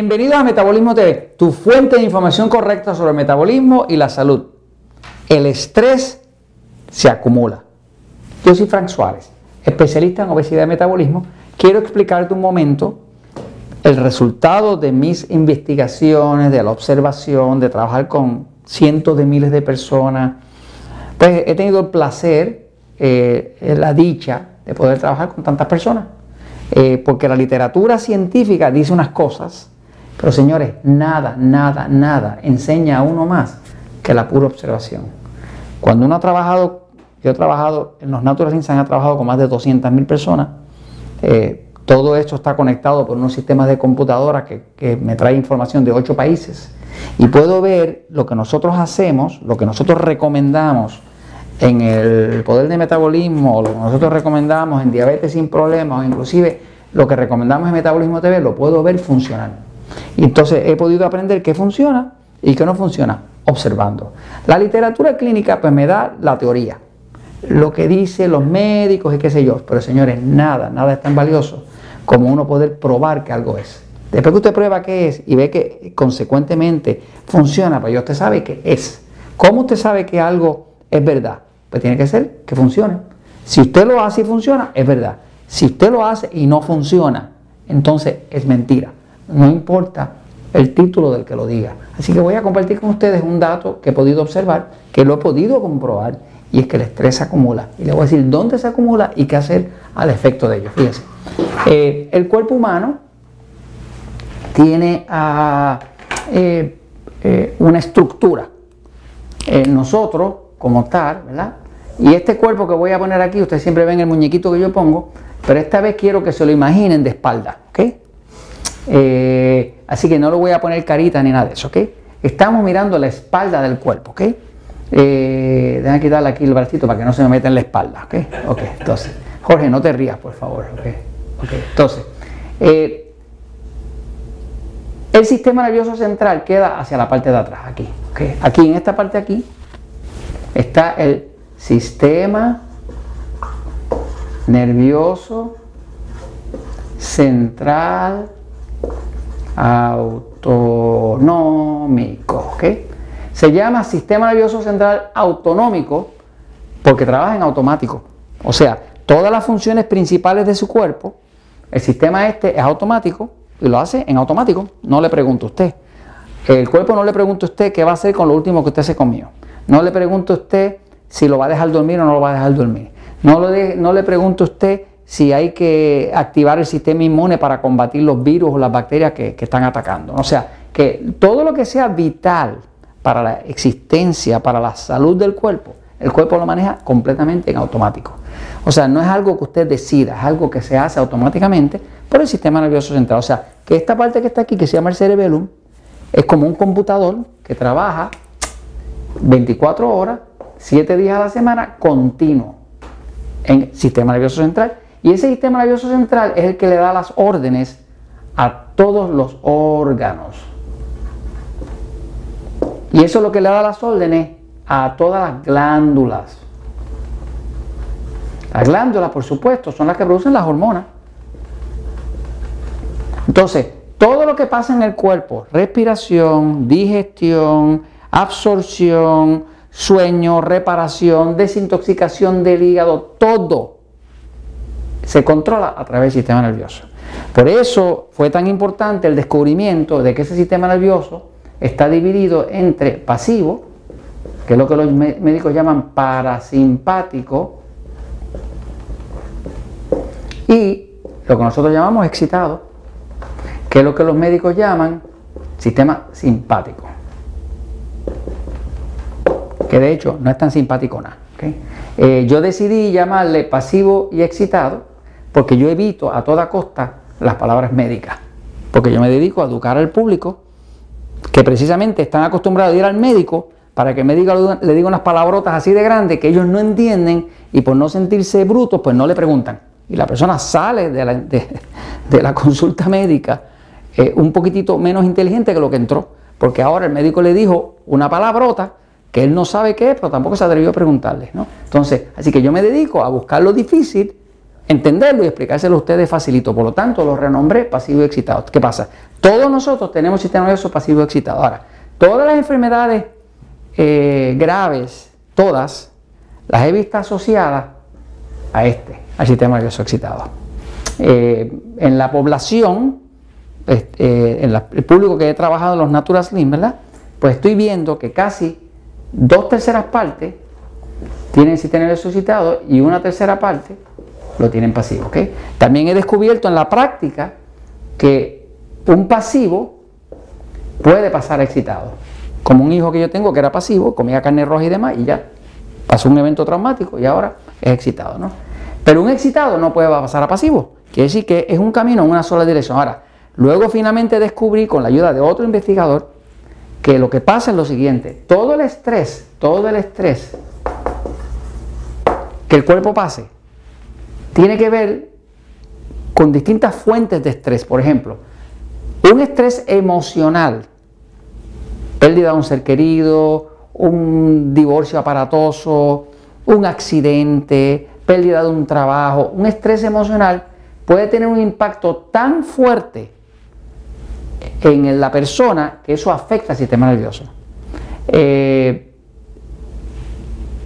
Bienvenidos a Metabolismo TV, tu fuente de información correcta sobre el metabolismo y la salud. El estrés se acumula. Yo soy Frank Suárez, especialista en obesidad y metabolismo. Quiero explicarte un momento el resultado de mis investigaciones, de la observación, de trabajar con cientos de miles de personas. Pues he tenido el placer, eh, la dicha de poder trabajar con tantas personas. Eh, porque la literatura científica dice unas cosas, pero señores, nada, nada, nada enseña a uno más que la pura observación. Cuando uno ha trabajado, yo he trabajado en los Natural Science, he trabajado con más de 200.000 personas, eh, todo esto está conectado por unos sistemas de computadora que, que me trae información de ocho países y puedo ver lo que nosotros hacemos, lo que nosotros recomendamos en el poder de metabolismo, lo que nosotros recomendamos en diabetes sin problemas, o inclusive lo que recomendamos en Metabolismo TV, lo puedo ver funcionar. Y entonces he podido aprender qué funciona y qué no funciona, observando. La literatura clínica pues me da la teoría, lo que dicen los médicos y qué sé yo, pero señores, nada, nada es tan valioso como uno poder probar que algo es. Después que usted prueba qué es y ve que consecuentemente funciona, pues ya usted sabe que es. ¿Cómo usted sabe que algo es verdad? Pues tiene que ser que funcione. Si usted lo hace y funciona, es verdad. Si usted lo hace y no funciona, entonces es mentira. No importa el título del que lo diga. Así que voy a compartir con ustedes un dato que he podido observar, que lo he podido comprobar, y es que el estrés se acumula. Y le voy a decir dónde se acumula y qué hacer al efecto de ello. Fíjense, eh, el cuerpo humano tiene ah, eh, eh, una estructura. nosotros como tal, ¿verdad? Y este cuerpo que voy a poner aquí, ustedes siempre ven el muñequito que yo pongo, pero esta vez quiero que se lo imaginen de espalda, ¿ok? Eh, así que no lo voy a poner carita ni nada de eso, ¿ok? Estamos mirando la espalda del cuerpo, ¿ok? Eh, déjame quitarle aquí el bracito para que no se me meta en la espalda, ¿ok? Ok, entonces, Jorge, no te rías, por favor, ¿ok? Entonces, eh, el sistema nervioso central queda hacia la parte de atrás, aquí, ¿ok? Aquí, en esta parte aquí, está el sistema nervioso central autonómico. Se llama sistema nervioso central autonómico porque trabaja en automático. O sea, todas las funciones principales de su cuerpo, el sistema este es automático y lo hace en automático. No le pregunto a usted. El cuerpo no le pregunta a usted qué va a hacer con lo último que usted se comió. No le pregunto a usted si lo va a dejar dormir o no lo va a dejar dormir. No, no le pregunto a usted si hay que activar el sistema inmune para combatir los virus o las bacterias que, están atacando. O sea, que todo lo que sea vital para la existencia, para la salud del cuerpo, el cuerpo lo maneja completamente en automático. O sea, no es algo que usted decida, es algo que se hace automáticamente por el sistema nervioso central. O sea, que esta parte que está aquí, que se llama el cerebellum, es como un computador que trabaja 24 horas, 7 días a la semana, continuo en el sistema nervioso central. Y ese sistema nervioso central es el que le da las órdenes a todos los órganos. Y eso es lo que le da las órdenes a todas las glándulas. Las glándulas, por supuesto, son las que producen las hormonas. Entonces, todo lo que pasa en el cuerpo, respiración, digestión, absorción, sueño, reparación, desintoxicación del hígado, todo se controla a través del sistema nervioso. Por eso fue tan importante el descubrimiento de que ese sistema nervioso está dividido entre pasivo, que es lo que los médicos llaman parasimpático, y lo que nosotros llamamos excitado, que es lo que los médicos llaman sistema simpático que de hecho no es tan simpático nada. Eh, yo decidí llamarle pasivo y excitado porque yo evito a toda costa las palabras médicas, porque yo me dedico a educar al público que precisamente están acostumbrados a ir al médico para que el médico le diga unas palabrotas así de grandes que ellos no entienden y por no sentirse brutos, pues no le preguntan. Y la persona sale de la, de, la consulta médica eh, un poquitito menos inteligente que lo que entró, porque ahora el médico le dijo una palabrota que él no sabe qué es, pero tampoco se atrevió a preguntarle. ¿no? Entonces, así que yo me dedico a buscar lo difícil entenderlo y explicárselo a ustedes facilito. Por lo tanto, lo renombré pasivo excitado. ¿Qué pasa? Todos nosotros tenemos sistema nervioso pasivo excitado. Ahora, todas las enfermedades eh, graves, todas, las he visto asociadas a este, al sistema nervioso excitado. Eh, en la población, eh, en el público que he trabajado en los Natural Slim. Pues estoy viendo que casi dos terceras partes tienen sistema nervioso excitado y una tercera parte lo tienen pasivo. También he descubierto en la práctica que un pasivo puede pasar a excitado. Como un hijo que yo tengo que era pasivo, comía carne roja y demás, y ya pasó un evento traumático y ahora es excitado. ¿no? Pero un excitado no puede pasar a pasivo. Quiere decir que es un camino en una sola dirección. Ahora, luego finalmente descubrí con la ayuda de otro investigador que lo que pasa es lo siguiente. Todo el estrés, todo el estrés que el cuerpo pase, tiene que ver con distintas fuentes de estrés. Por ejemplo, un estrés emocional, pérdida de un ser querido, un divorcio aparatoso, un accidente, pérdida de un trabajo, un estrés emocional puede tener un impacto tan fuerte en la persona que eso afecta al sistema nervioso. Eh,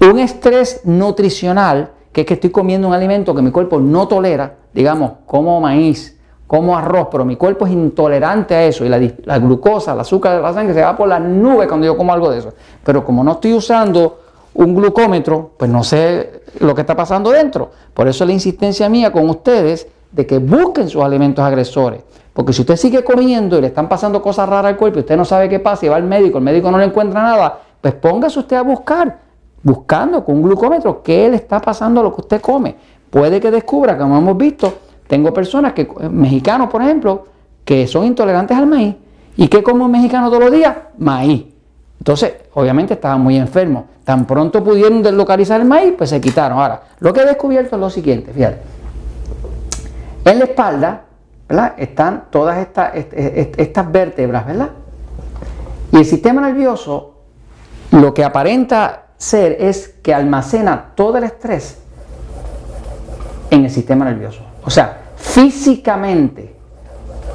un estrés nutricional, que es que estoy comiendo un alimento que mi cuerpo no tolera, digamos, como maíz, como arroz, pero mi cuerpo es intolerante a eso y la, glucosa, el azúcar de la sangre se va por las nubes cuando yo como algo de eso. Pero como no estoy usando un glucómetro, pues no sé lo que está pasando dentro. Por eso la insistencia mía con ustedes de que busquen sus alimentos agresores. Porque si usted sigue comiendo y le están pasando cosas raras al cuerpo y usted no sabe qué pasa y va al médico, el médico no le encuentra nada, pues póngase usted a buscar buscando con un glucómetro qué le está pasando a lo que usted come. Puede que descubra, como hemos visto, tengo personas que, eh, mexicanos por ejemplo, que son intolerantes al maíz. ¿Y qué como mexicano todos los días? Maíz. Entonces, obviamente estaban muy enfermos. Tan pronto pudieron deslocalizar el maíz, pues se quitaron. Ahora, lo que he descubierto es lo siguiente, fíjate. En la espalda, ¿verdad? Están todas estas, estas vértebras, ¿verdad? Y el sistema nervioso, lo que aparenta ser es que almacena todo el estrés en el sistema nervioso. O sea, físicamente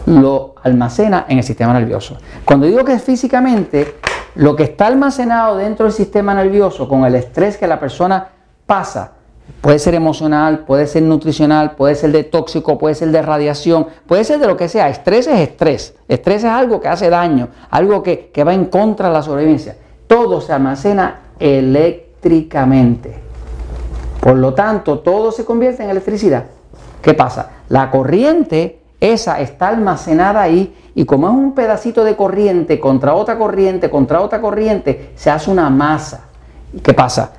lo almacena en el sistema nervioso. Cuando digo que es físicamente, lo que está almacenado dentro del sistema nervioso con el estrés que la persona pasa, puede ser emocional, puede ser nutricional, puede ser de tóxico, puede ser de radiación, puede ser de lo que sea. Estrés es estrés. Estrés es algo que hace daño, algo que, que va en contra de la sobrevivencia. Todo se almacena eléctricamente. Por lo tanto, todo se convierte en electricidad. ¿Qué pasa? La corriente, esa está almacenada ahí y como es un pedacito de corriente contra otra corriente, contra otra corriente, se hace una masa. ¿Qué pasa?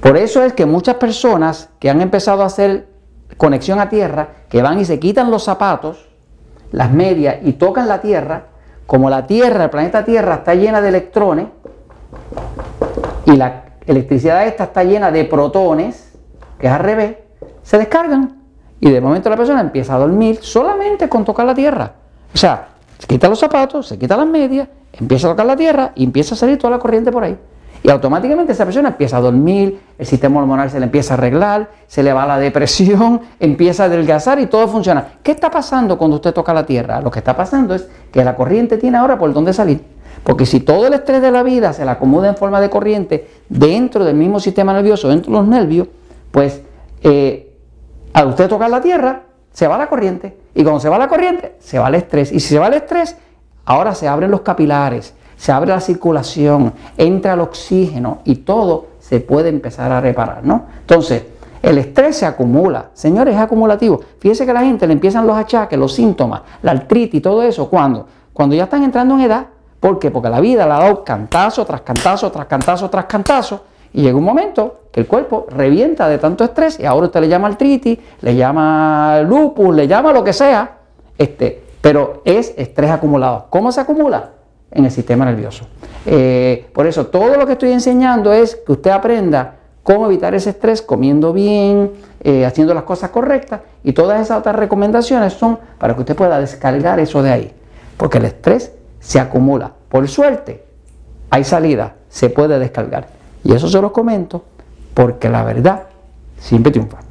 Por eso es que muchas personas que han empezado a hacer conexión a tierra, que van y se quitan los zapatos, las medias y tocan la tierra, como la tierra, el planeta Tierra está llena de electrones, y la electricidad esta está llena de protones, que es al revés, se descargan y de momento la persona empieza a dormir solamente con tocar la tierra. O sea, se quita los zapatos, se quita las medias, empieza a tocar la tierra y empieza a salir toda la corriente por ahí. Y automáticamente esa persona empieza a dormir, el sistema hormonal se le empieza a arreglar, se le va la depresión, empieza a adelgazar y todo funciona. ¿Qué está pasando cuando usted toca la tierra? Lo que está pasando es que la corriente tiene ahora por dónde salir. Porque si todo el estrés de la vida se le acomoda en forma de corriente dentro del mismo sistema nervioso, dentro de los nervios, pues eh, al usted tocar la tierra, se va la corriente. Y cuando se va la corriente, se va el estrés. Y si se va el estrés, ahora se abren los capilares, se abre la circulación, entra el oxígeno y todo se puede empezar a reparar, ¿no? Entonces, el estrés se acumula. Señores, es acumulativo. Fíjense que a la gente le empiezan los achaques, los síntomas, la artritis y todo eso. ¿Cuándo? Cuando ya están entrando en edad ¿Por qué? Porque la vida le ha dado cantazo tras cantazo, tras cantazo, tras cantazo. Y llega un momento que el cuerpo revienta de tanto estrés y ahora usted le llama artritis, le llama lupus, le llama lo que sea, este, pero es estrés acumulado. ¿Cómo se acumula? En el sistema nervioso. Eh, por eso todo lo que estoy enseñando es que usted aprenda cómo evitar ese estrés comiendo bien, eh, haciendo las cosas correctas y todas esas otras recomendaciones son para que usted pueda descargar eso de ahí. Porque el estrés se acumula. Por suerte, hay salida, se puede descargar. Y eso se lo comento porque la verdad siempre triunfa.